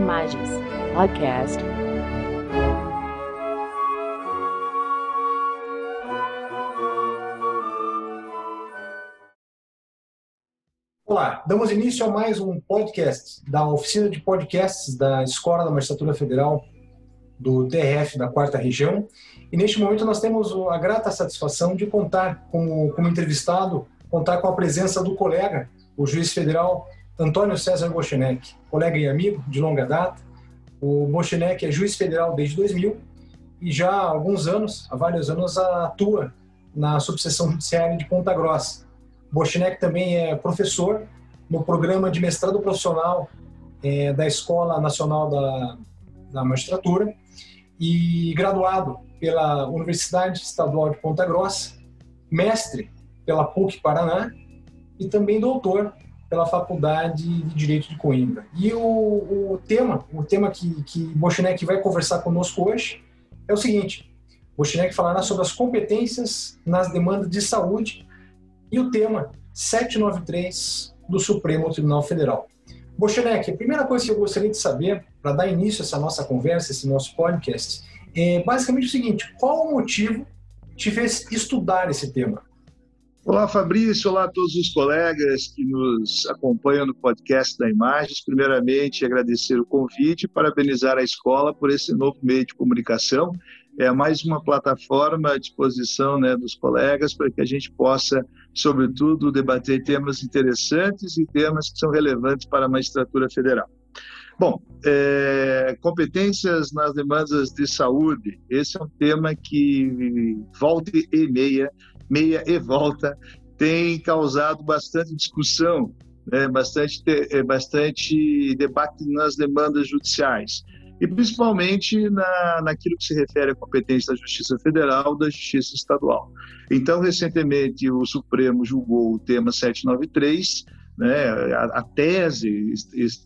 Imagens Podcast. Olá, damos início a mais um podcast da oficina de podcasts da Escola da Magistratura Federal do TRF da Quarta Região. E neste momento nós temos a grata satisfação de contar como, como entrevistado, contar com a presença do colega, o juiz federal Antônio César Bochenek, colega e amigo de longa data. O Bochenek é juiz federal desde 2000 e já há alguns anos, há vários anos, atua na subseção judiciária de Ponta Grossa. Bochenek também é professor no programa de mestrado profissional é, da Escola Nacional da, da Magistratura e graduado pela Universidade Estadual de Ponta Grossa, mestre pela PUC Paraná e também doutor pela Faculdade de Direito de Coimbra. E o, o tema, o tema que, que Bochenek vai conversar conosco hoje é o seguinte: Bochenek falará sobre as competências nas demandas de saúde e o tema 793 do Supremo Tribunal Federal. Bochenek, a primeira coisa que eu gostaria de saber, para dar início a essa nossa conversa, esse nosso podcast, é basicamente o seguinte: qual o motivo te fez estudar esse tema? Olá, Fabrício. Olá a todos os colegas que nos acompanham no podcast da Imagens. Primeiramente, agradecer o convite e parabenizar a escola por esse novo meio de comunicação. É mais uma plataforma à disposição né, dos colegas para que a gente possa, sobretudo, debater temas interessantes e temas que são relevantes para a magistratura federal. Bom, é, competências nas demandas de saúde. Esse é um tema que volta e meia meia e volta, tem causado bastante discussão, né, bastante, é, bastante debate nas demandas judiciais. E principalmente na, naquilo que se refere à competência da Justiça Federal da Justiça Estadual. Então, recentemente, o Supremo julgou o tema 793, né, a, a tese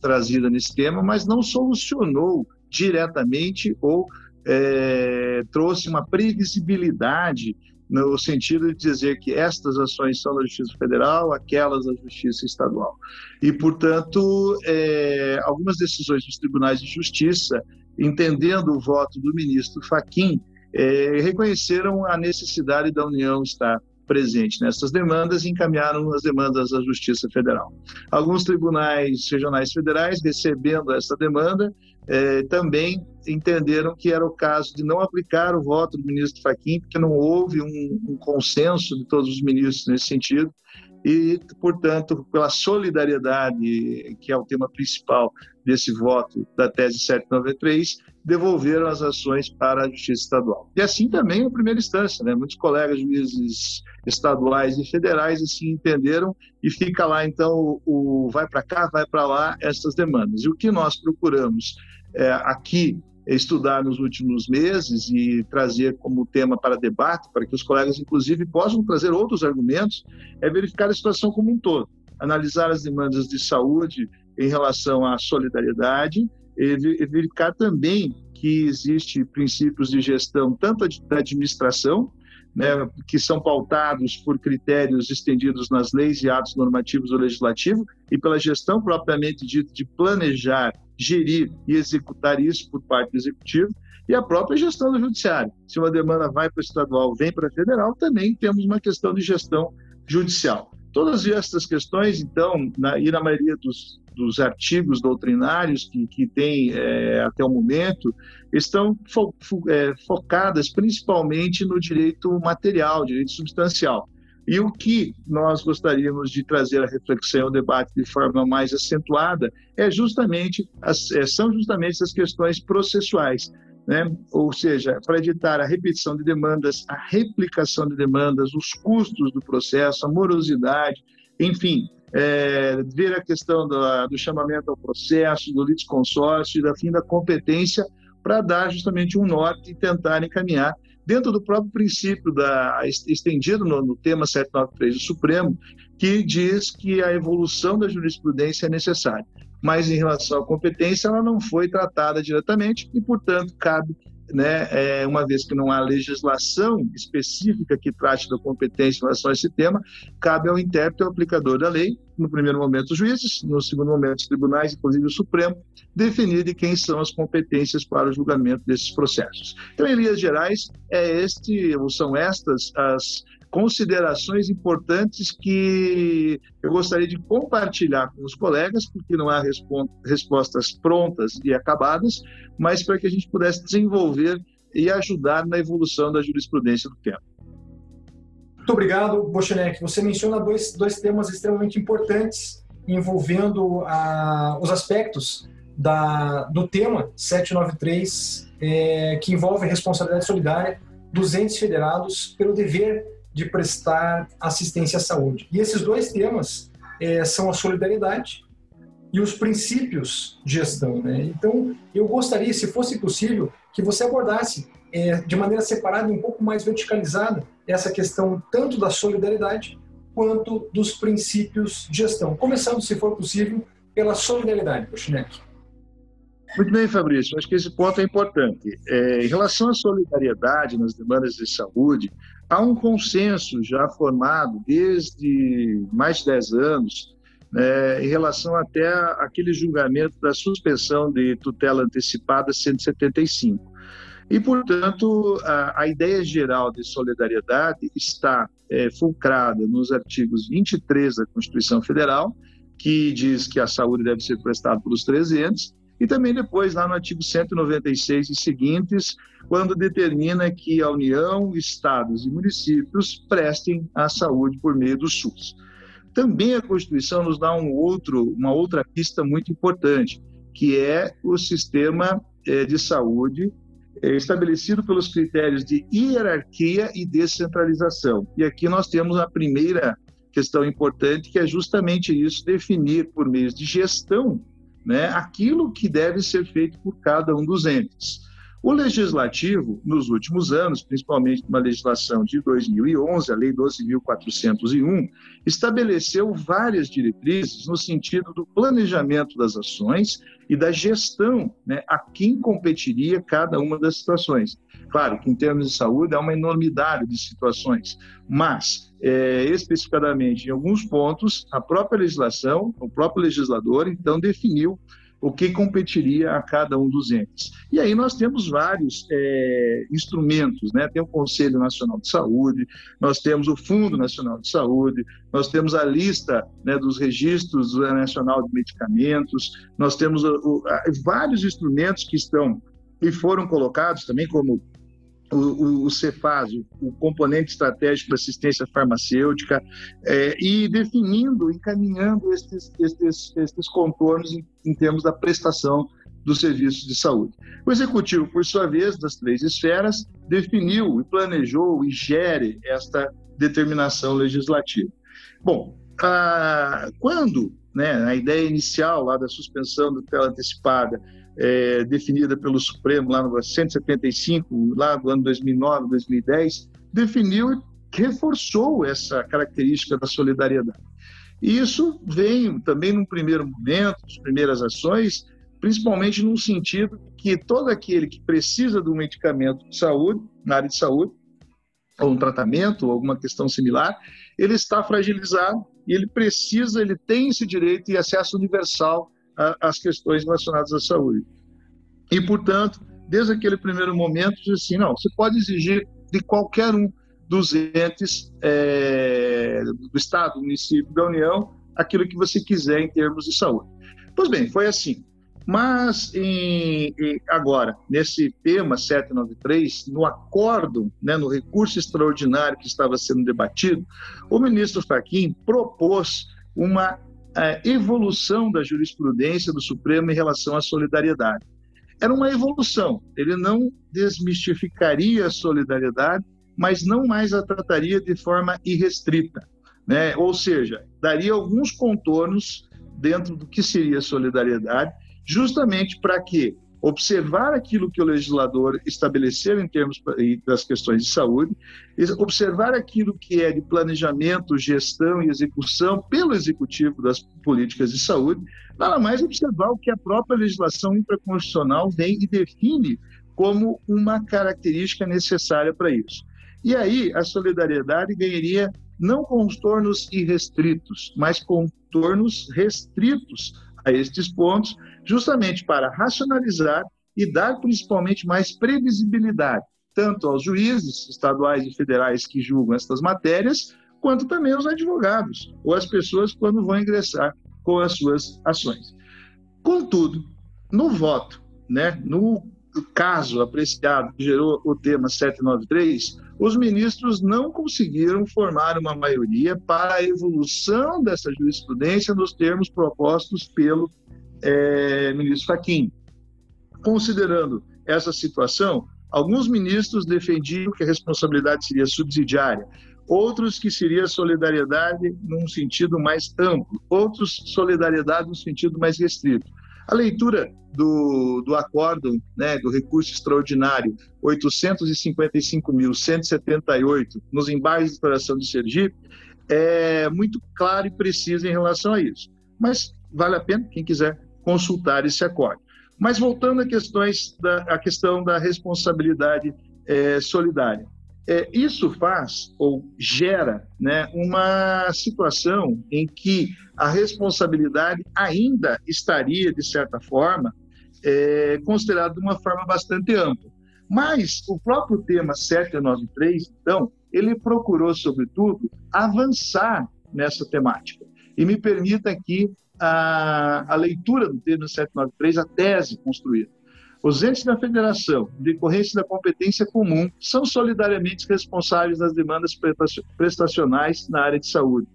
trazida nesse tema, mas não solucionou diretamente ou é, trouxe uma previsibilidade no sentido de dizer que estas ações são da Justiça Federal, aquelas da Justiça Estadual. E, portanto, é, algumas decisões dos tribunais de justiça, entendendo o voto do ministro Faquim, é, reconheceram a necessidade da União estar presente nessas demandas e encaminharam as demandas à Justiça Federal. Alguns tribunais regionais federais, recebendo essa demanda, eh, também entenderam que era o caso de não aplicar o voto do ministro Fachin, porque não houve um, um consenso de todos os ministros nesse sentido, e, portanto, pela solidariedade, que é o tema principal desse voto da tese 793, devolveram as ações para a Justiça Estadual. E assim também na primeira instância, né? muitos colegas juízes estaduais e federais assim entenderam e fica lá então o, vai para cá, vai para lá essas demandas. E o que nós procuramos é, aqui estudar nos últimos meses e trazer como tema para debate, para que os colegas, inclusive, possam trazer outros argumentos, é verificar a situação como um todo, analisar as demandas de saúde em relação à solidariedade e verificar também que existe princípios de gestão tanto da administração, né, que são pautados por critérios estendidos nas leis e atos normativos do legislativo e pela gestão propriamente dita de planejar gerir e executar isso por parte do executivo e a própria gestão do judiciário. Se uma demanda vai para o estadual, vem para a federal, também temos uma questão de gestão judicial. Todas essas questões, então, na, e na maioria dos, dos artigos doutrinários que, que tem é, até o momento, estão fo, fo, é, focadas principalmente no direito material, direito substancial. E o que nós gostaríamos de trazer à reflexão ao debate de forma mais acentuada é justamente as, é, são justamente as questões processuais, né? ou seja, para evitar a repetição de demandas, a replicação de demandas, os custos do processo, a morosidade, enfim, é, ver a questão do, do chamamento ao processo, do litisconsórcio e da fim da competência para dar justamente um norte e tentar encaminhar dentro do próprio princípio da estendido no, no tema 793 do Supremo, que diz que a evolução da jurisprudência é necessária. Mas em relação à competência, ela não foi tratada diretamente e, portanto, cabe né, é, uma vez que não há legislação específica que trate da competência em relação a esse tema, cabe ao intérprete ao aplicador da lei, no primeiro momento os juízes, no segundo momento os tribunais, inclusive o Supremo, definir de quem são as competências para o julgamento desses processos. Então, em linhas gerais, é este, ou são estas as considerações importantes que eu gostaria de compartilhar com os colegas, porque não há respostas prontas e acabadas, mas para que a gente pudesse desenvolver e ajudar na evolução da jurisprudência do tempo. Muito obrigado, Bochenek. Você menciona dois, dois temas extremamente importantes envolvendo ah, os aspectos da, do tema 793, é, que envolve responsabilidade solidária dos entes federados pelo dever de prestar assistência à saúde. E esses dois temas é, são a solidariedade e os princípios de gestão. Né? Então, eu gostaria, se fosse possível, que você abordasse é, de maneira separada um pouco mais verticalizada essa questão tanto da solidariedade quanto dos princípios de gestão. Começando, se for possível, pela solidariedade, Puxinek. Muito bem, Fabrício. Acho que esse ponto é importante. É, em relação à solidariedade nas demandas de saúde, há um consenso já formado desde mais de 10 anos né, em relação até aquele julgamento da suspensão de tutela antecipada 175. E, portanto, a, a ideia geral de solidariedade está é, fulcrada nos artigos 23 da Constituição Federal, que diz que a saúde deve ser prestada pelos três entes, e também depois lá no artigo 196 e seguintes, quando determina que a União, estados e municípios prestem a saúde por meio do SUS. Também a Constituição nos dá um outro, uma outra pista muito importante, que é o sistema eh, de saúde eh, estabelecido pelos critérios de hierarquia e descentralização. E aqui nós temos a primeira questão importante, que é justamente isso, definir por meio de gestão né, aquilo que deve ser feito por cada um dos entes. O legislativo, nos últimos anos, principalmente na legislação de 2011, a Lei 12.401, estabeleceu várias diretrizes no sentido do planejamento das ações e da gestão, né, a quem competiria cada uma das situações. Claro que em termos de saúde há uma enormidade de situações, mas é, especificadamente em alguns pontos a própria legislação, o próprio legislador então definiu o que competiria a cada um dos entes. E aí nós temos vários é, instrumentos, né? Tem o Conselho Nacional de Saúde, nós temos o Fundo Nacional de Saúde, nós temos a lista né, dos registros nacional de medicamentos, nós temos o, o, vários instrumentos que estão e foram colocados também como o, o, o Cefaz, o, componente estratégico da assistência farmacêutica, é, e definindo, encaminhando estes, estes, estes contornos em, em termos da prestação dos serviços de saúde. O executivo, por sua vez, das três esferas, definiu e planejou e gere esta determinação legislativa. Bom, quando né, a ideia inicial lá da suspensão da tela antecipada é, definida pelo Supremo lá no 175, lá do ano 2009, 2010, definiu e reforçou essa característica da solidariedade. E isso vem também num primeiro momento, as primeiras ações, principalmente no sentido que todo aquele que precisa de um medicamento de saúde, na área de saúde, ou um tratamento, ou alguma questão similar, ele está fragilizado e ele precisa, ele tem esse direito e acesso universal as questões relacionadas à saúde. E, portanto, desde aquele primeiro momento, diz assim, não, você pode exigir de qualquer um dos entes é, do Estado, do município, da União, aquilo que você quiser em termos de saúde. Pois bem, foi assim. Mas em, em, agora, nesse tema 793, no acordo, né, no recurso extraordinário que estava sendo debatido, o ministro Fachin propôs uma a evolução da jurisprudência do Supremo em relação à solidariedade. Era uma evolução, ele não desmistificaria a solidariedade, mas não mais a trataria de forma irrestrita. Né? Ou seja, daria alguns contornos dentro do que seria solidariedade, justamente para que observar aquilo que o legislador estabeleceu em termos das questões de saúde, observar aquilo que é de planejamento, gestão e execução pelo executivo das políticas de saúde, nada mais observar o que a própria legislação infraconstitucional vem e define como uma característica necessária para isso. E aí a solidariedade ganharia não contornos irrestritos, mas contornos restritos a estes pontos, justamente para racionalizar e dar principalmente mais previsibilidade, tanto aos juízes estaduais e federais que julgam estas matérias, quanto também aos advogados ou às pessoas quando vão ingressar com as suas ações. Contudo, no voto, né, no caso apreciado que gerou o tema 793, os ministros não conseguiram formar uma maioria para a evolução dessa jurisprudência nos termos propostos pelo é, ministro Fachin. Considerando essa situação, alguns ministros defendiam que a responsabilidade seria subsidiária, outros que seria solidariedade num sentido mais amplo, outros solidariedade num sentido mais restrito. A leitura do, do acórdão, né, do recurso extraordinário 855.178 nos embargos de exploração de Sergipe é muito clara e precisa em relação a isso. Mas vale a pena, quem quiser, consultar esse acórdão. Mas voltando à, questões da, questão da responsabilidade é, solidária. É, isso faz ou gera né, uma situação em que a responsabilidade ainda estaria, de certa forma, é, considerada de uma forma bastante ampla. Mas o próprio tema 793, então, ele procurou, sobretudo, avançar nessa temática. E me permita aqui a, a leitura do tema 793, a tese construída. Os entes da federação, decorrência da competência comum, são solidariamente responsáveis das demandas prestacionais na área de saúde.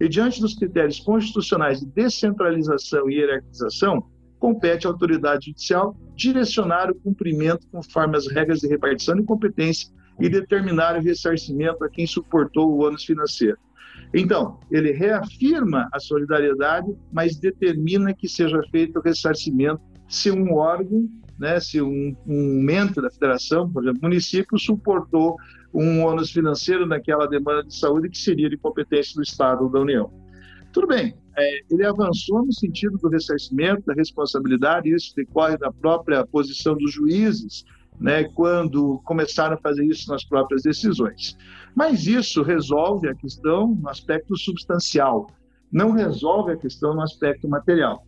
E diante dos critérios constitucionais de descentralização e hierarquização, compete à autoridade judicial direcionar o cumprimento conforme as regras de repartição de competência e determinar o ressarcimento a quem suportou o ônus financeiro. Então, ele reafirma a solidariedade, mas determina que seja feito o ressarcimento se um órgão né, se um, um membro da federação, por exemplo, município, suportou um ônus financeiro naquela demanda de saúde que seria de competência do Estado ou da União. Tudo bem, é, ele avançou no sentido do ressarcimento, da responsabilidade, isso decorre da própria posição dos juízes, né, quando começaram a fazer isso nas próprias decisões. Mas isso resolve a questão no aspecto substancial, não resolve a questão no aspecto material.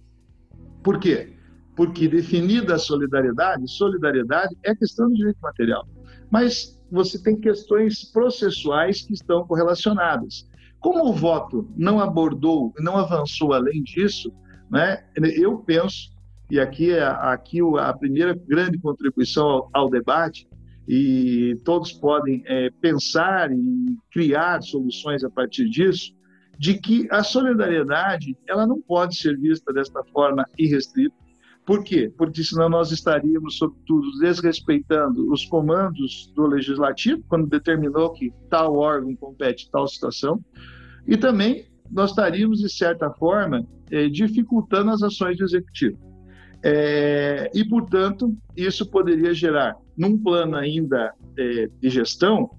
Por quê? Porque definida a solidariedade, solidariedade é questão de direito material. Mas você tem questões processuais que estão correlacionadas. Como o voto não abordou, não avançou além disso, né, eu penso, e aqui é aqui a primeira grande contribuição ao, ao debate, e todos podem é, pensar e criar soluções a partir disso, de que a solidariedade ela não pode ser vista desta forma irrestrita, por quê? Porque senão nós estaríamos, sobretudo, desrespeitando os comandos do legislativo, quando determinou que tal órgão compete tal situação, e também nós estaríamos, de certa forma, eh, dificultando as ações do executivo. É, e, portanto, isso poderia gerar, num plano ainda é, de gestão,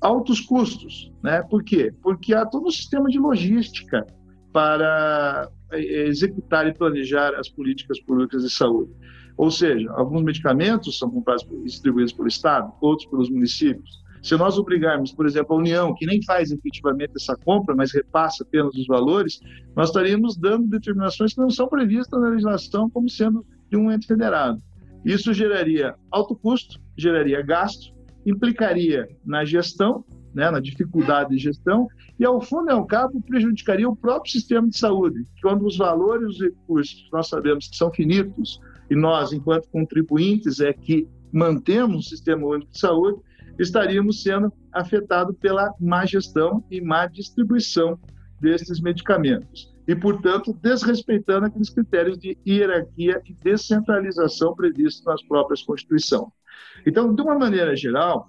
altos custos. Né? Por quê? Porque há todo um sistema de logística para executar e planejar as políticas públicas de saúde. Ou seja, alguns medicamentos são comprados e distribuídos pelo Estado, outros pelos municípios. Se nós obrigarmos, por exemplo, a União, que nem faz efetivamente essa compra, mas repassa apenas os valores, nós estaríamos dando determinações que não são previstas na legislação como sendo de um ente federado. Isso geraria alto custo, geraria gasto, implicaria na gestão né, na dificuldade de gestão, e ao fundo e ao cabo prejudicaria o próprio sistema de saúde, quando os valores e os recursos nós sabemos que são finitos, e nós, enquanto contribuintes, é que mantemos o sistema único de saúde, estaríamos sendo afetados pela má gestão e má distribuição desses medicamentos. E, portanto, desrespeitando aqueles critérios de hierarquia e descentralização previstos nas próprias Constituição. Então, de uma maneira geral,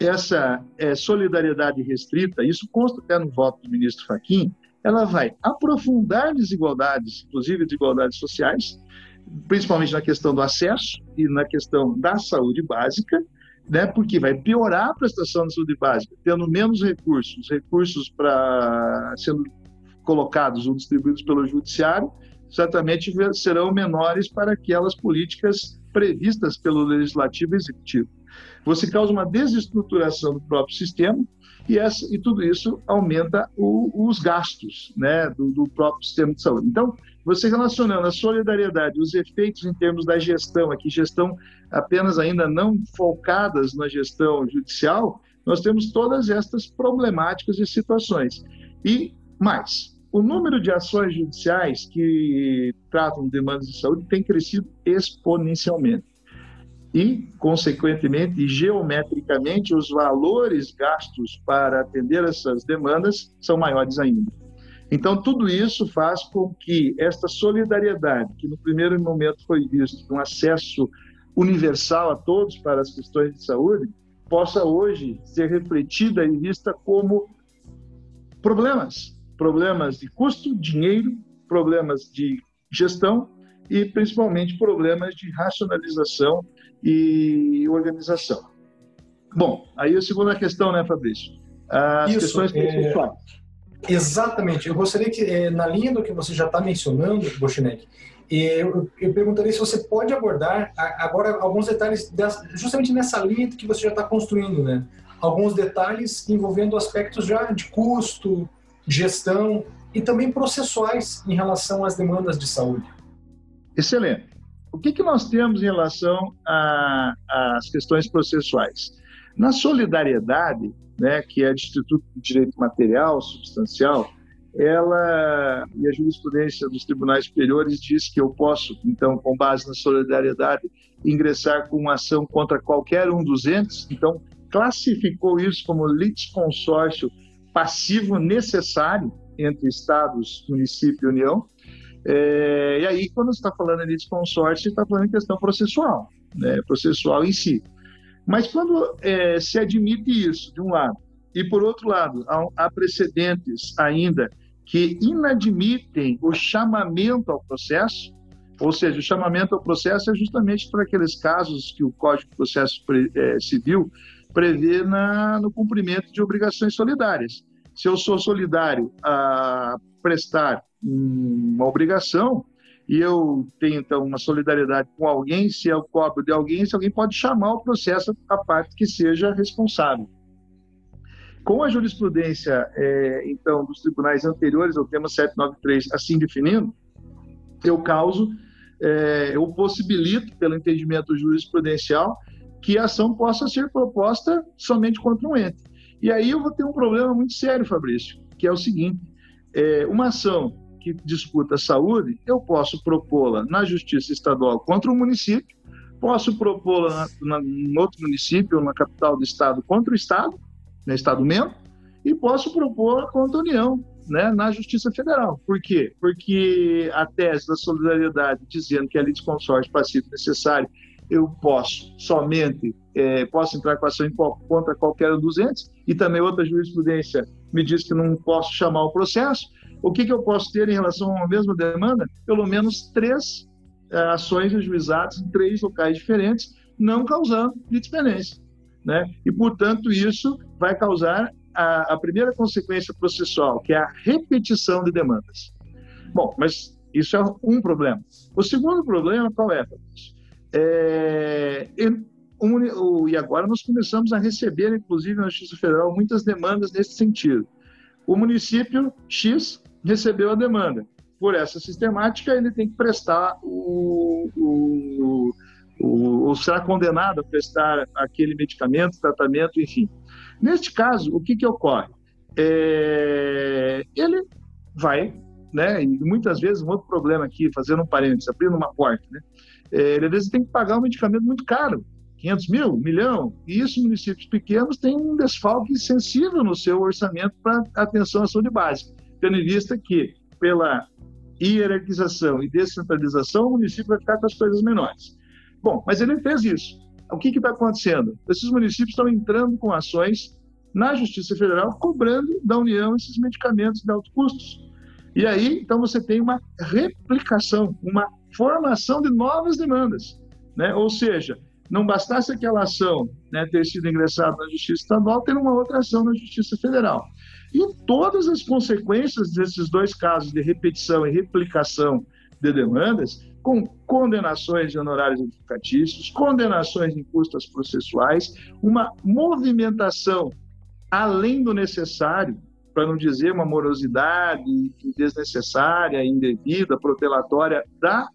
essa é, solidariedade restrita, isso consta até no voto do ministro Fachin, ela vai aprofundar desigualdades, inclusive desigualdades sociais, principalmente na questão do acesso e na questão da saúde básica, né, porque vai piorar a prestação da saúde básica, tendo menos recursos, recursos para sendo colocados ou distribuídos pelo judiciário, certamente serão menores para aquelas políticas previstas pelo legislativo e executivo. Você causa uma desestruturação do próprio sistema e, essa, e tudo isso aumenta o, os gastos né, do, do, próprio sistema de saúde. Então, você relacionando a solidariedade, os efeitos em termos da gestão, aqui gestão apenas ainda não focadas na gestão judicial, nós temos todas estas problemáticas e situações. E mais, o número de ações judiciais que tratam demandas de saúde tem crescido exponencialmente. E, consequentemente, geometricamente, os valores gastos para atender essas demandas são maiores ainda. Então, tudo isso faz com que esta solidariedade, que no primeiro momento foi visto um acesso universal a todos para as questões de saúde, possa hoje ser refletida e vista como problemas, problemas de custo, dinheiro, problemas de gestão e principalmente problemas de racionalização e organização. Bom, aí a segunda questão, né, Fabrício? As Isso, questões processuais. É... Exatamente. Eu gostaria que, é, na linha do que você já está mencionando, Bochinek, eu, eu perguntaria se você pode abordar agora alguns detalhes dessa, justamente nessa linha que você já está construindo, né? Alguns detalhes envolvendo aspectos já de custo, gestão e também processuais em relação às demandas de saúde. Excelente. O que, que nós temos em relação às questões processuais? Na solidariedade, né, que é do Instituto de Direito Material Substancial, ela e a jurisprudência dos tribunais superiores diz que eu posso, então, com base na solidariedade, ingressar com uma ação contra qualquer um dos entes. Então, classificou isso como litisconsórcio passivo necessário entre estados, município e União. É, e aí, quando você está falando de consórcio, está falando em questão processual, né, processual em si. Mas quando é, se admite isso, de um lado, e por outro lado, há, há precedentes ainda que inadmitem o chamamento ao processo, ou seja, o chamamento ao processo é justamente para aqueles casos que o Código de Processo é, Civil prevê na, no cumprimento de obrigações solidárias. Se eu sou solidário a prestar uma obrigação e eu tenho então uma solidariedade com alguém, se eu cobro de alguém, se alguém pode chamar o processo a parte que seja responsável. Com a jurisprudência, é, então, dos tribunais anteriores ao tema 793, assim definindo, eu causo, é, eu possibilito, pelo entendimento jurisprudencial, que a ação possa ser proposta somente contra um ente. E aí eu vou ter um problema muito sério, Fabrício, que é o seguinte: é, uma ação que disputa a saúde, eu posso propô-la na Justiça Estadual contra o município, posso propô-la em outro município ou na capital do Estado contra o Estado, né, Estado membro, e posso propor contra a União, né, na Justiça Federal. Por quê? Porque a tese da solidariedade, dizendo que a lei de consórcio passivo necessário, eu posso somente, é, posso entrar com ação contra qualquer um dos entes, e também outra jurisprudência me diz que não posso chamar o processo. O que, que eu posso ter em relação uma mesma demanda? Pelo menos três é, ações ajuizadas em três locais diferentes, não causando litispenência. Né? E, portanto, isso vai causar a, a, primeira consequência processual, que é a repetição de demandas. Bom, mas isso é um problema. O segundo problema qual é, é e agora nós começamos a receber, inclusive na Justiça Federal, muitas demandas nesse sentido. O município X recebeu a demanda. Por essa sistemática, ele tem que prestar o, o ou será condenado a prestar aquele medicamento, tratamento, enfim. Neste caso, o que, que ocorre? É, ele vai, né, e muitas vezes, um outro problema aqui, fazendo um parênteses, abrindo uma porta, né, é, às vezes tem que pagar um medicamento muito caro, 500 mil, um milhão, e isso, municípios pequenos têm um desfalque sensível no seu orçamento para atenção à saúde básica, tendo em vista que, pela hierarquização e descentralização, o município vai ficar com as coisas menores. Bom, mas ele fez isso. O que está acontecendo? Esses municípios estão entrando com ações na Justiça Federal cobrando da União esses medicamentos de altos custos. E aí, então, você tem uma replicação, uma formação de novas demandas. Né? Ou seja, não bastasse aquela ação né, ter sido ingressada na Justiça Estadual, ter uma outra ação na Justiça Federal. E todas as consequências desses dois casos de repetição e replicação de demandas, com condenações de honorários advocatícios, condenações em custas processuais, uma movimentação além do necessário, para não dizer uma morosidade desnecessária, indevida, protelatória da,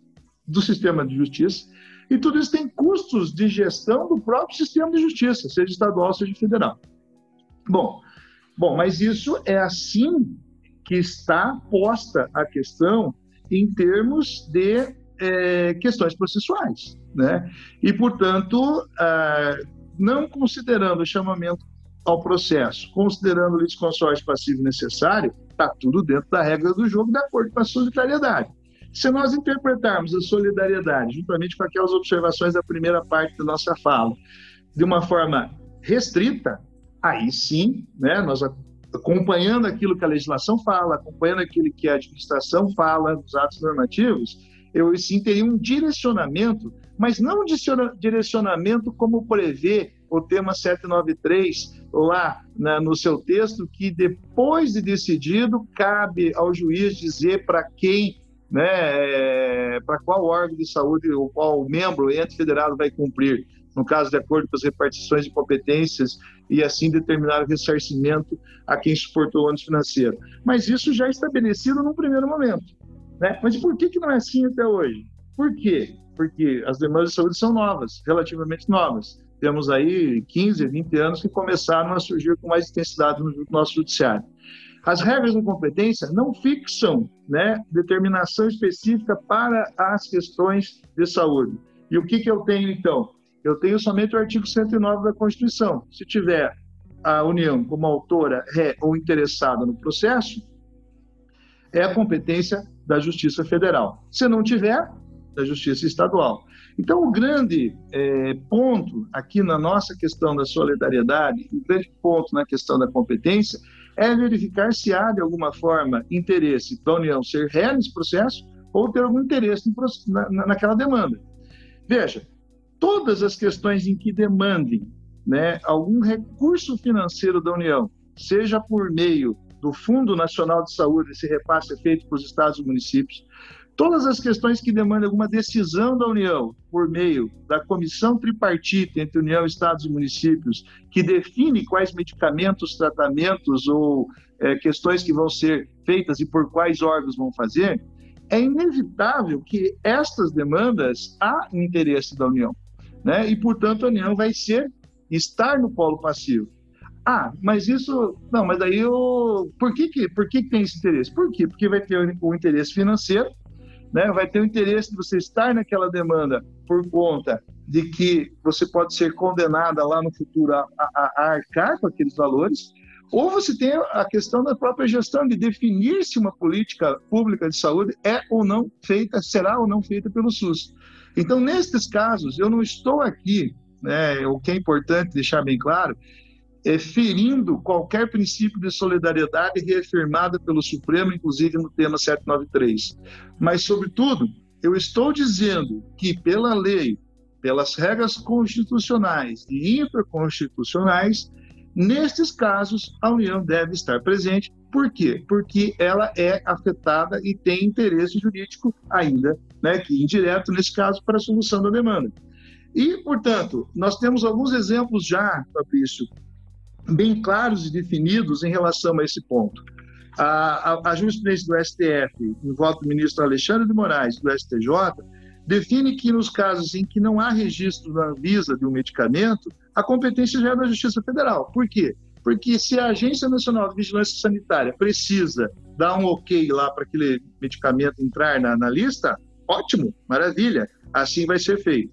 do sistema de justiça. E tudo isso tem custos de gestão do próprio sistema de justiça, seja estadual, seja federal. Bom, bom, mas isso é assim que está posta a questão em termos de é, questões processuais, né? E portanto, ah, não considerando o chamamento ao processo, considerando o litisconsórcio passivo necessário, está tudo dentro da regra do jogo, de acordo com a solidariedade. Se nós interpretarmos a solidariedade, juntamente com aquelas observações da primeira parte da nossa fala, de uma forma restrita, aí sim, né, nós acompanhando aquilo que a legislação fala, acompanhando aquilo que a administração fala nos atos normativos, eu sim teria um direcionamento, mas não um direcionamento como prevê o tema 793 lá no seu texto, que depois de decidido, cabe ao juiz dizer para quem, né, é, para qual ônibus de saúde ou qual membro ente federado vai cumprir no caso, de acordo com as repartições de competências, e assim determinar o ressarcimento a quem suportou o ônus financeiro. Mas isso já é estabelecido num primeiro momento. Né? Mas por que, que não é assim até hoje? Por quê? Porque as demandas de saúde são novas, relativamente novas. Temos aí 15, 20 anos que começaram a surgir com mais intensidade no nosso judiciário. As regras de competência não fixam né, determinação específica para as questões de saúde. E o que, que eu tenho, então? Eu tenho somente o artigo 109 da Constituição. Se tiver a União como autora, ré ou interessada no processo, é a competência da Justiça Federal. Se não tiver, da Justiça Estadual. Então, o grande é, ponto aqui na nossa questão da solidariedade, o grande ponto na questão da competência, é verificar se há, de alguma forma, interesse da União ser ré nesse processo ou ter algum interesse na, naquela demanda. Veja, todas as questões em que demandem né, algum recurso financeiro da União, seja por meio do Fundo Nacional de Saúde, esse repasse é feito para os estados e municípios, todas as questões que demandam alguma decisão da União por meio da comissão tripartite entre União, Estados e municípios, que define quais medicamentos, tratamentos ou é, questões que vão ser feitas e por quais órgãos vão fazer, é inevitável que estas demandas há interesse da União né? E portanto a União vai ser estar no polo passivo. Ah, mas isso, não, mas daí eu, por que que, por que, que tem esse interesse? Por quê? Porque vai ter o, o interesse financeiro, né? Vai ter o interesse de você estar naquela demanda por conta de que você pode ser condenada lá no futuro a, a, a arcar com aqueles valores, ou você tem a questão da própria gestão de definir se uma política pública de saúde é ou não feita, será ou não feita pelo SUS. Então, nestes casos, eu não estou aqui, né, o que é importante deixar bem claro, é ferindo qualquer princípio de solidariedade reafirmada pelo Supremo, inclusive no tema 793. Mas, sobretudo, eu estou dizendo que, pela lei, pelas regras constitucionais e infraconstitucionais, nestes casos, a União deve estar presente por quê? Porque ela é afetada e tem interesse jurídico ainda, né, que indireto nesse caso para a solução da demanda. E, portanto, nós temos alguns exemplos já, Fabrício, bem claros e definidos em relação a esse ponto. A, a, a jurisprudência do STF, em voto do ministro Alexandre de Moraes, do STJ, define que nos casos em que não há registro na Anvisa de um medicamento, a competência já é da Justiça Federal. Por quê? Porque se a Agência Nacional de Vigilância Sanitária precisa dar um ok lá para aquele medicamento entrar na, na lista, ótimo, maravilha, assim vai ser feito.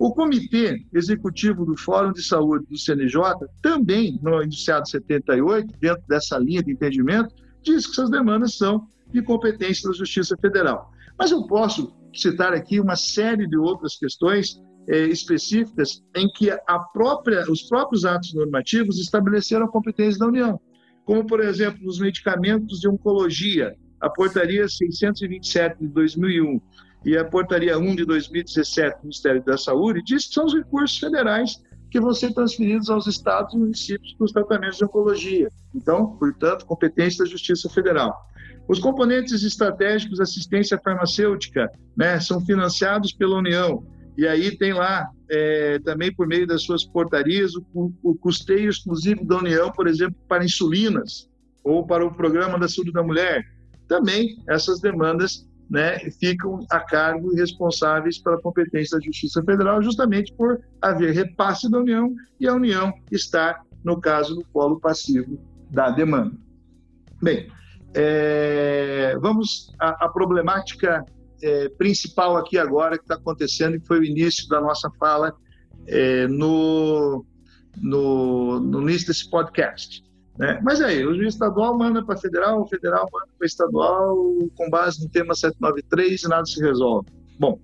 O Comitê Executivo do Fórum de Saúde do CNJ, também no enunciado 78, dentro dessa linha de entendimento, diz que essas demandas são de competência da Justiça Federal. Mas eu posso citar aqui uma série de outras questões é, específicas em que a própria, os próprios atos normativos estabeleceram a competência da União, como, por exemplo, nos medicamentos de oncologia, a Portaria 627 de 2001 e a Portaria 1 de 2017 do Ministério da Saúde diz que são os recursos federais que vão ser transferidos aos estados e municípios para os tratamentos de oncologia. Então, portanto, competência da Justiça Federal. Os componentes estratégicos da assistência farmacêutica né, são financiados pela União. E aí tem lá, é, também por meio das suas portarias, o, o custeio exclusivo da União, por exemplo, para insulinas ou para o Programa da Saúde da Mulher. Também essas demandas né, ficam a cargo e responsáveis pela competência da Justiça Federal, justamente por haver repasse da União e a União estar, no caso, no polo passivo da demanda. Bem, é, vamos à, à problemática é, principal aqui agora que está acontecendo, que foi o início da nossa fala é, no, no, no início desse podcast. Né? Mas aí, o juiz estadual manda para federal, o federal manda para estadual com base no tema 793 e nada se resolve. Bom,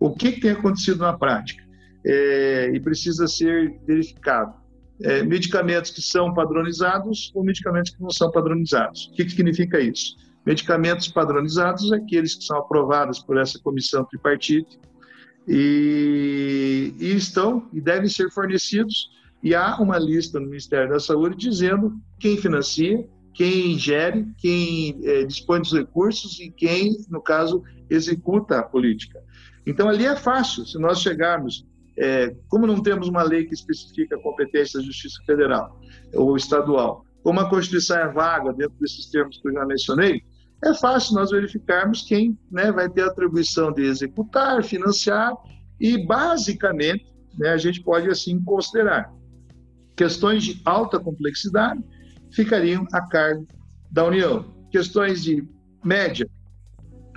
o que, que tem acontecido na prática? É, e precisa ser verificado. É, medicamentos que são padronizados ou medicamentos que não são padronizados. O que, que significa isso? Medicamentos padronizados aqueles que são aprovados por essa comissão tripartite e, e estão e devem ser fornecidos e há uma lista no Ministério da Saúde dizendo quem financia, quem gere, quem é, dispõe dos recursos e quem, no caso, executa a política. Então, ali é fácil, se nós chegarmos, é, como não temos uma lei que especifica a competência da Justiça Federal ou estadual, como a Constituição é vaga dentro desses termos que eu já mencionei, é fácil nós verificarmos quem né, vai ter a atribuição de executar, financiar e, basicamente, né, a gente pode assim considerar Questões de alta complexidade ficariam a cargo da União. Questões de média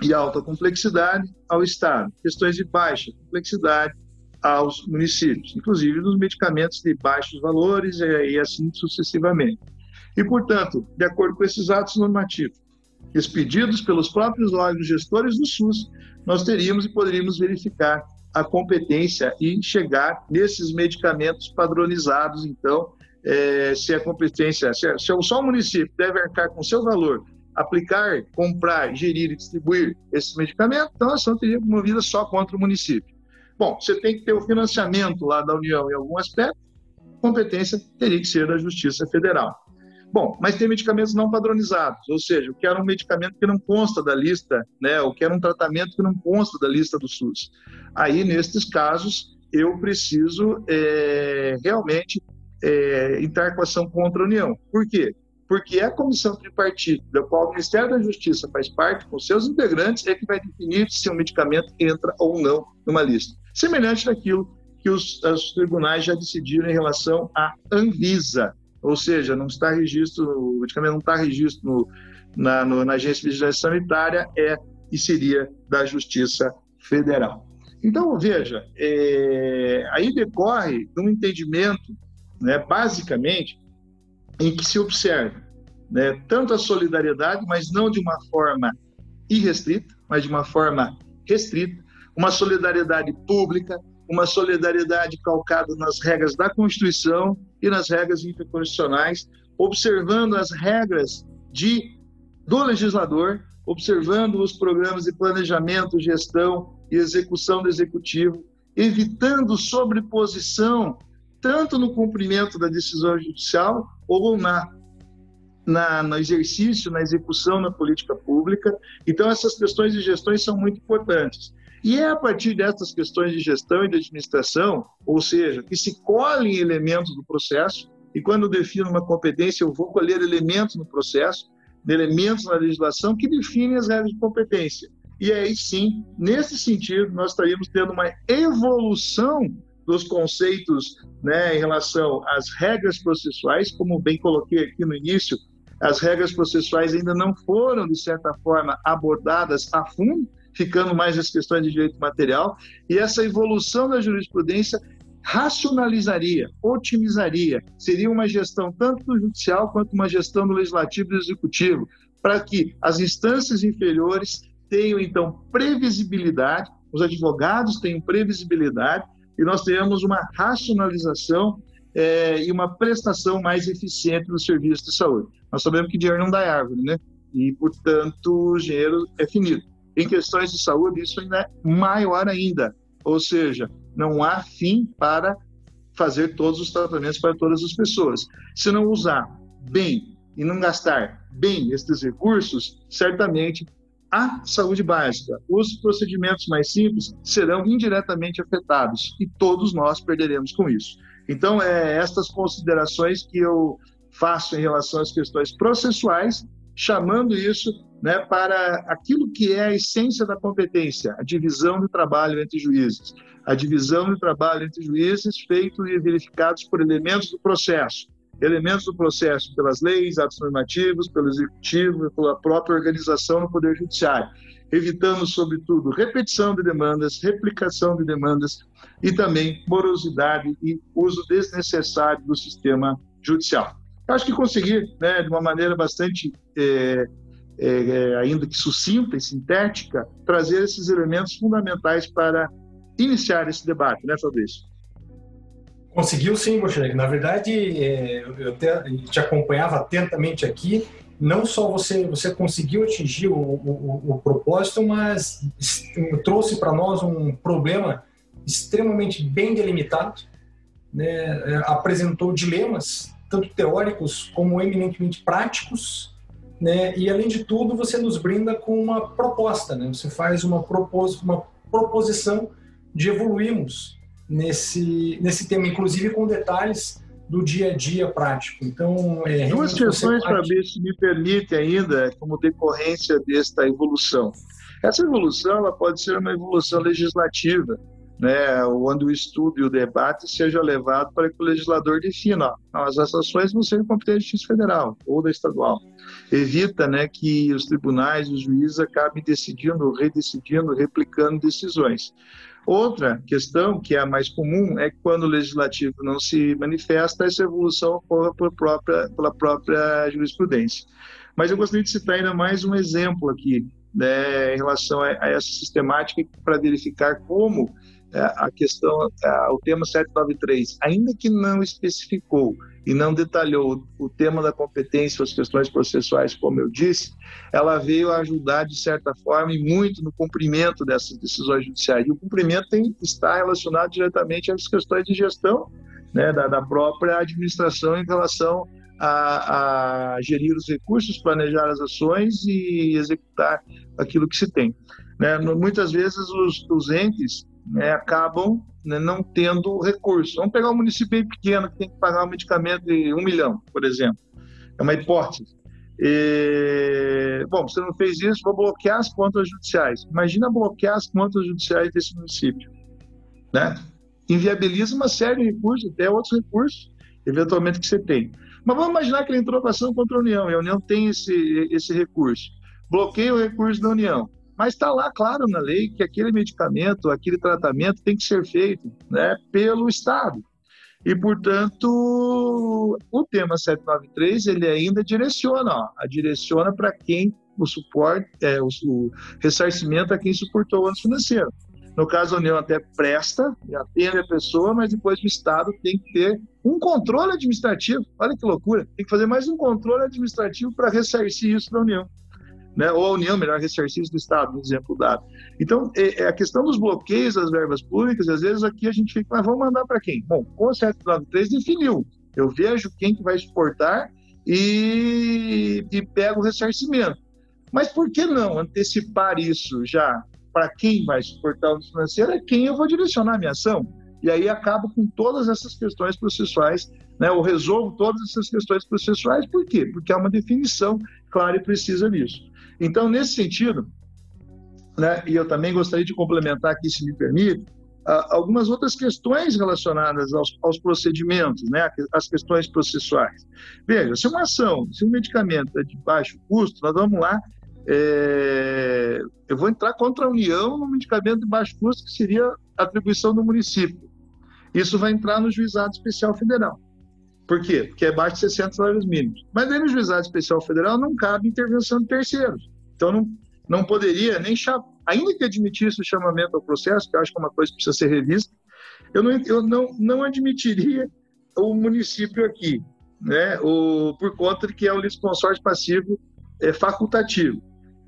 e alta complexidade ao Estado. Questões de baixa complexidade aos municípios, inclusive nos medicamentos de baixos valores e assim sucessivamente. E, portanto, de acordo com esses atos normativos, expedidos pelos próprios órgãos gestores do SUS, nós teríamos e poderíamos verificar a competência e chegar nesses medicamentos padronizados. Então, é, se a competência, se, só o município deve arcar com seu valor, aplicar, comprar, gerir e distribuir esses medicamentos, então a ação teria movida só contra o município. Bom, você tem que ter o financiamento lá da União em algum aspecto, competência teria que ser da Justiça Federal. Bom, mas tem medicamentos não padronizados, ou seja, o que era um medicamento que não consta da lista, né, o que era um tratamento que não consta da lista do SUS. Aí, nestes casos, eu preciso é, realmente é, entrar com ação contra a União. Por quê? Porque é a comissão tripartite, da qual o Ministério da Justiça faz parte, com seus integrantes, é que vai definir se um medicamento entra ou não numa lista. Semelhante daquilo que os, os tribunais já decidiram em relação à Anvisa, ou seja, não está registro, o medicamento não está registro no, na, no, na Agência de Vigilância Sanitária, é e seria da Justiça Federal. Então, veja, é, aí decorre um entendimento, né, basicamente, em que se observa né, tanto a solidariedade, mas não de uma forma irrestrita, mas de uma forma restrita, uma solidariedade pública, uma solidariedade calcada nas regras da Constituição e nas regras interconstitucionais, observando as regras de, do legislador, observando os programas de planejamento, gestão e execução do executivo, evitando sobreposição tanto no cumprimento da decisão judicial ou na, na, no exercício, na execução na política pública. Então, essas questões de gestões são muito importantes. E é a partir dessas questões de gestão e de administração, ou seja, que se colhem elementos do processo, e quando eu defino uma competência, eu vou colher elementos no processo, elementos na legislação que definem as regras de competência. E aí sim, nesse sentido, nós estaríamos tendo uma evolução dos conceitos né, em relação às regras processuais, como bem coloquei aqui no início, as regras processuais ainda não foram, de certa forma, abordadas a fundo, ficando mais as questões de direito material, e essa evolução da jurisprudência racionalizaria, otimizaria, seria uma gestão tanto do judicial quanto uma gestão do legislativo e do executivo, para que as instâncias inferiores tenham então previsibilidade, os advogados tenham previsibilidade e nós tenhamos uma racionalização é, e uma prestação mais eficiente do serviço de saúde. Nós sabemos que dinheiro não dá árvore, né? E, portanto, o dinheiro é finito. Em questões de saúde, isso ainda é maior ainda. Ou seja, não há fim para fazer todos os tratamentos para todas as pessoas. Se não usar bem e não gastar bem esses recursos, certamente a saúde básica, os procedimentos mais simples serão indiretamente afetados e todos nós perderemos com isso. Então, é estas considerações que eu faço em relação às questões processuais, chamando isso né, para aquilo que é a essência da competência, a divisão do trabalho entre juízes. A divisão do trabalho entre juízes feito e verificados por elementos do processo. Elementos do processo pelas leis, atos normativos, pelo executivo, pela própria organização no Poder Judiciário, evitando, sobretudo, repetição de demandas, replicação de demandas e também morosidade e uso desnecessário do sistema judicial. Acho que consegui, né, de uma maneira bastante, é, é, ainda que sucinta e sintética, trazer esses elementos fundamentais para iniciar esse debate, né, Fabrício? Conseguiu sim, Bochek. Na verdade, é, eu te, te, acompanhava atentamente aqui. Não só você, você conseguiu atingir o, o, o propósito, mas trouxe para nós um problema extremamente bem delimitado. Né? É, apresentou dilemas tanto teóricos como eminentemente práticos, né? E além de tudo, você nos brinda com uma proposta, né? Você faz uma, propos uma proposição de evoluirmos nesse nesse tema, inclusive com detalhes do dia a dia prático. Então, é, duas questões para ver se me permite ainda, como decorrência desta evolução. Essa evolução ela pode ser uma evolução legislativa, né, onde o estudo e o debate seja levado para que o legislador defina, as ações vão ser competência da Justiça Federal ou da estadual. Evita né, que os tribunais, os juízes acabem decidindo, redecidindo, replicando decisões. Outra questão, que é a mais comum, é que quando o legislativo não se manifesta, essa evolução ocorre por própria, pela própria jurisprudência. Mas eu gostaria de citar ainda mais um exemplo aqui, né, em relação a, a essa sistemática para verificar como a questão, é, o tema 793, ainda que não especificou e não detalhou o tema da competência, as questões processuais, como eu disse, ela veio ajudar de certa forma e muito no cumprimento dessas decisões judiciais. E o cumprimento tem, está relacionado diretamente às questões de gestão né, da, da própria administração em relação a, a, gerir os recursos, planejar as ações e executar aquilo que se tem. Né? Muitas vezes os, os entes né, acabam né, não tendo recursos. Vamos pegar um município bem pequeno que tem que pagar um medicamento de um milhão, por exemplo. É uma hipótese. E, bom, você não fez isso, vou bloquear as contas judiciais. Imagina bloquear as contas judiciais desse município. Né? Inviabiliza uma série de recursos, até outros recursos, eventualmente, que você tem. Mas vamos imaginar que ele entrou com ação contra a União, e a União tem esse, esse recurso. Bloqueia o recurso da União. Mas está lá, claro, na lei que aquele medicamento, aquele tratamento tem que ser feito né, pelo Estado. E, portanto, o tema 793, ele ainda direciona, ó, direciona para quem o suporte, é, o, o, ressarcimento a quem suportou o ano financeiro. No caso, a União até presta, atende a pessoa, mas depois o Estado tem que ter um controle administrativo. Olha que loucura! Tem que fazer mais um controle administrativo para ressarcir isso da União né? ou a União, melhor ressarcir do Estado, no exemplo dado. Então, é, é, a questão dos bloqueios das verbas públicas, às vezes aqui a gente fica, mas vamos mandar para quem? Bom, com o 793 definiu. Eu vejo quem que vai suportar e, e pego o ressarcimento. Mas por que não antecipar isso já para quem vai suportar o financeiro? É quem eu vou direcionar a minha ação. E aí acabo com todas essas questões processuais, né? ou resolvo todas essas questões processuais. Por quê? Porque há uma definição clara e precisa nisso. Então, nesse sentido, né, e eu também gostaria de complementar aqui, se me permite, algumas outras questões relacionadas aos, aos, procedimentos, né, as questões processuais. Veja, se uma ação, se um medicamento é de baixo custo, nós vamos lá, é, eu vou entrar contra a União no medicamento de baixo custo, que seria atribuição do município. Isso vai entrar no juizado especial federal. Por quê? Porque é abaixo de 60 salários mínimos. Mas aí no juizado especial federal não cabe intervenção de terceiros. Então não, não poderia nem chamar, ainda que admitisse o chamamento ao processo, que eu acho que é uma coisa que precisa ser revista, eu não, eu não, não admitiria o município aqui, né? O, por conta de que é o litisconsórcio passivo é, facultativo.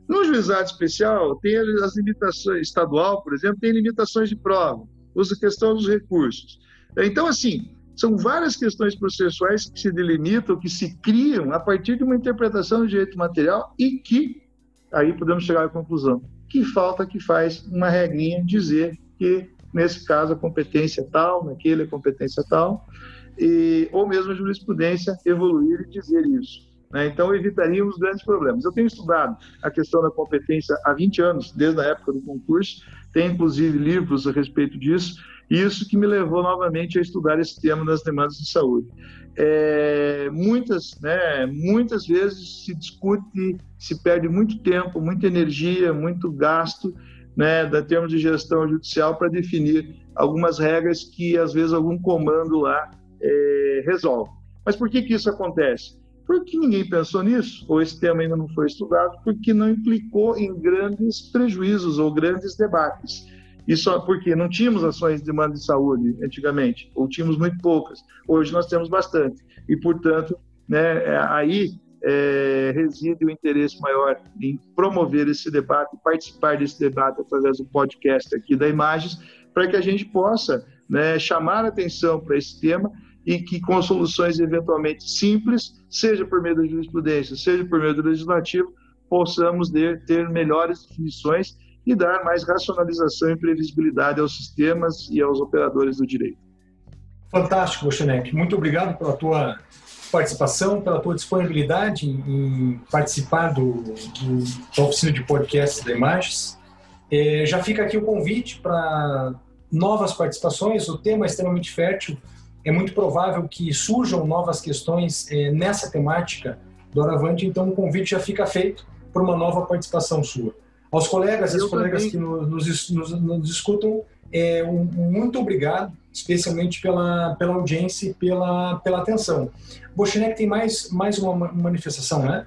No juizado especial, tem as limitações, estadual, por exemplo, tem limitações de prova, usa questão dos recursos. Então, assim, são várias questões processuais que se delimitam, que se criam a partir de uma interpretação do direito material e que, aí podemos chegar à conclusão, que falta que faz uma regrinha dizer que, nesse caso, a competência é tal, naquele a competência é tal, e, ou mesmo a jurisprudência evoluir e dizer isso. Né? Então, evitaríamos grandes problemas. Eu tenho estudado a questão da competência há 20 anos, desde a época do concurso, tem inclusive livros a respeito disso, isso que me levou novamente a estudar esse tema das demandas de saúde. É, muitas, né, muitas vezes se discute, se perde muito tempo, muita energia, muito gasto, né, da termos de gestão judicial para definir algumas regras que às vezes algum comando lá é, resolve. Mas por que que isso acontece? Porque ninguém pensou nisso, ou esse tema ainda não foi estudado, porque não implicou em grandes prejuízos ou grandes debates. Isso porque não tínhamos ações de demanda de saúde antigamente, ou tínhamos muito poucas. Hoje nós temos bastante. E, portanto, né, é, aí é, reside o interesse maior em promover esse debate, participar desse debate através do podcast aqui da Imagens, para que a gente possa né, chamar atenção para esse tema e que com soluções eventualmente simples, seja por meio da jurisprudência, seja por meio do legislativo, possamos ter, ter melhores definições e dar mais racionalização e previsibilidade aos sistemas e aos operadores do direito. Fantástico, Bochanek. Muito obrigado pela tua participação, pela tua disponibilidade em participar do, do, da oficina de podcast da Imagens. É, já fica aqui o convite para novas participações. O tema é extremamente fértil. É muito provável que surjam novas questões é, nessa temática do Aravante, então o convite já fica feito para uma nova participação sua. Aos colegas e às colegas que nos, nos, nos escutam, é, um, muito obrigado, especialmente pela, pela audiência e pela, pela atenção. Bochinek tem mais, mais uma manifestação, né?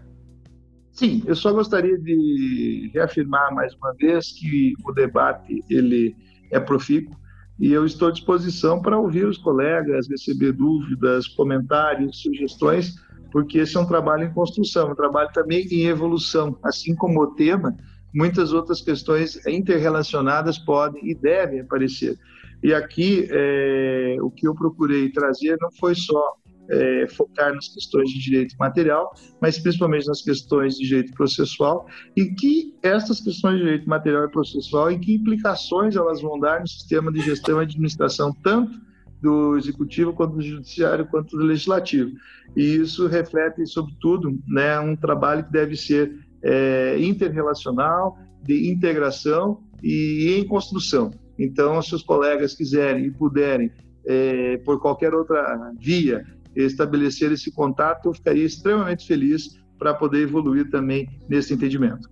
Sim, eu só gostaria de reafirmar mais uma vez que o debate ele é profícuo e eu estou à disposição para ouvir os colegas, receber dúvidas, comentários, sugestões, porque esse é um trabalho em construção, um trabalho também em evolução, assim como o tema muitas outras questões interrelacionadas podem e devem aparecer. E aqui, é, o que eu procurei trazer não foi só é, focar nas questões de direito material, mas principalmente nas questões de direito processual, e que essas questões de direito material e processual, e que implicações elas vão dar no sistema de gestão e administração, tanto do executivo quanto do judiciário quanto do legislativo. E isso reflete, sobretudo, né, um trabalho que deve ser é, interrelacional, de integração e em construção. Então, se os colegas quiserem e puderem, é, por qualquer outra via, estabelecer esse contato, eu ficaria extremamente feliz para poder evoluir também nesse entendimento.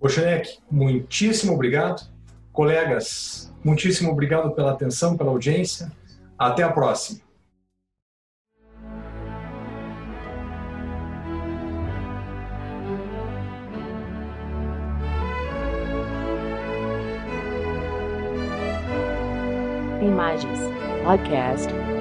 Oxanek, muitíssimo obrigado. Colegas, muitíssimo obrigado pela atenção, pela audiência. Até a próxima. Imagens Podcast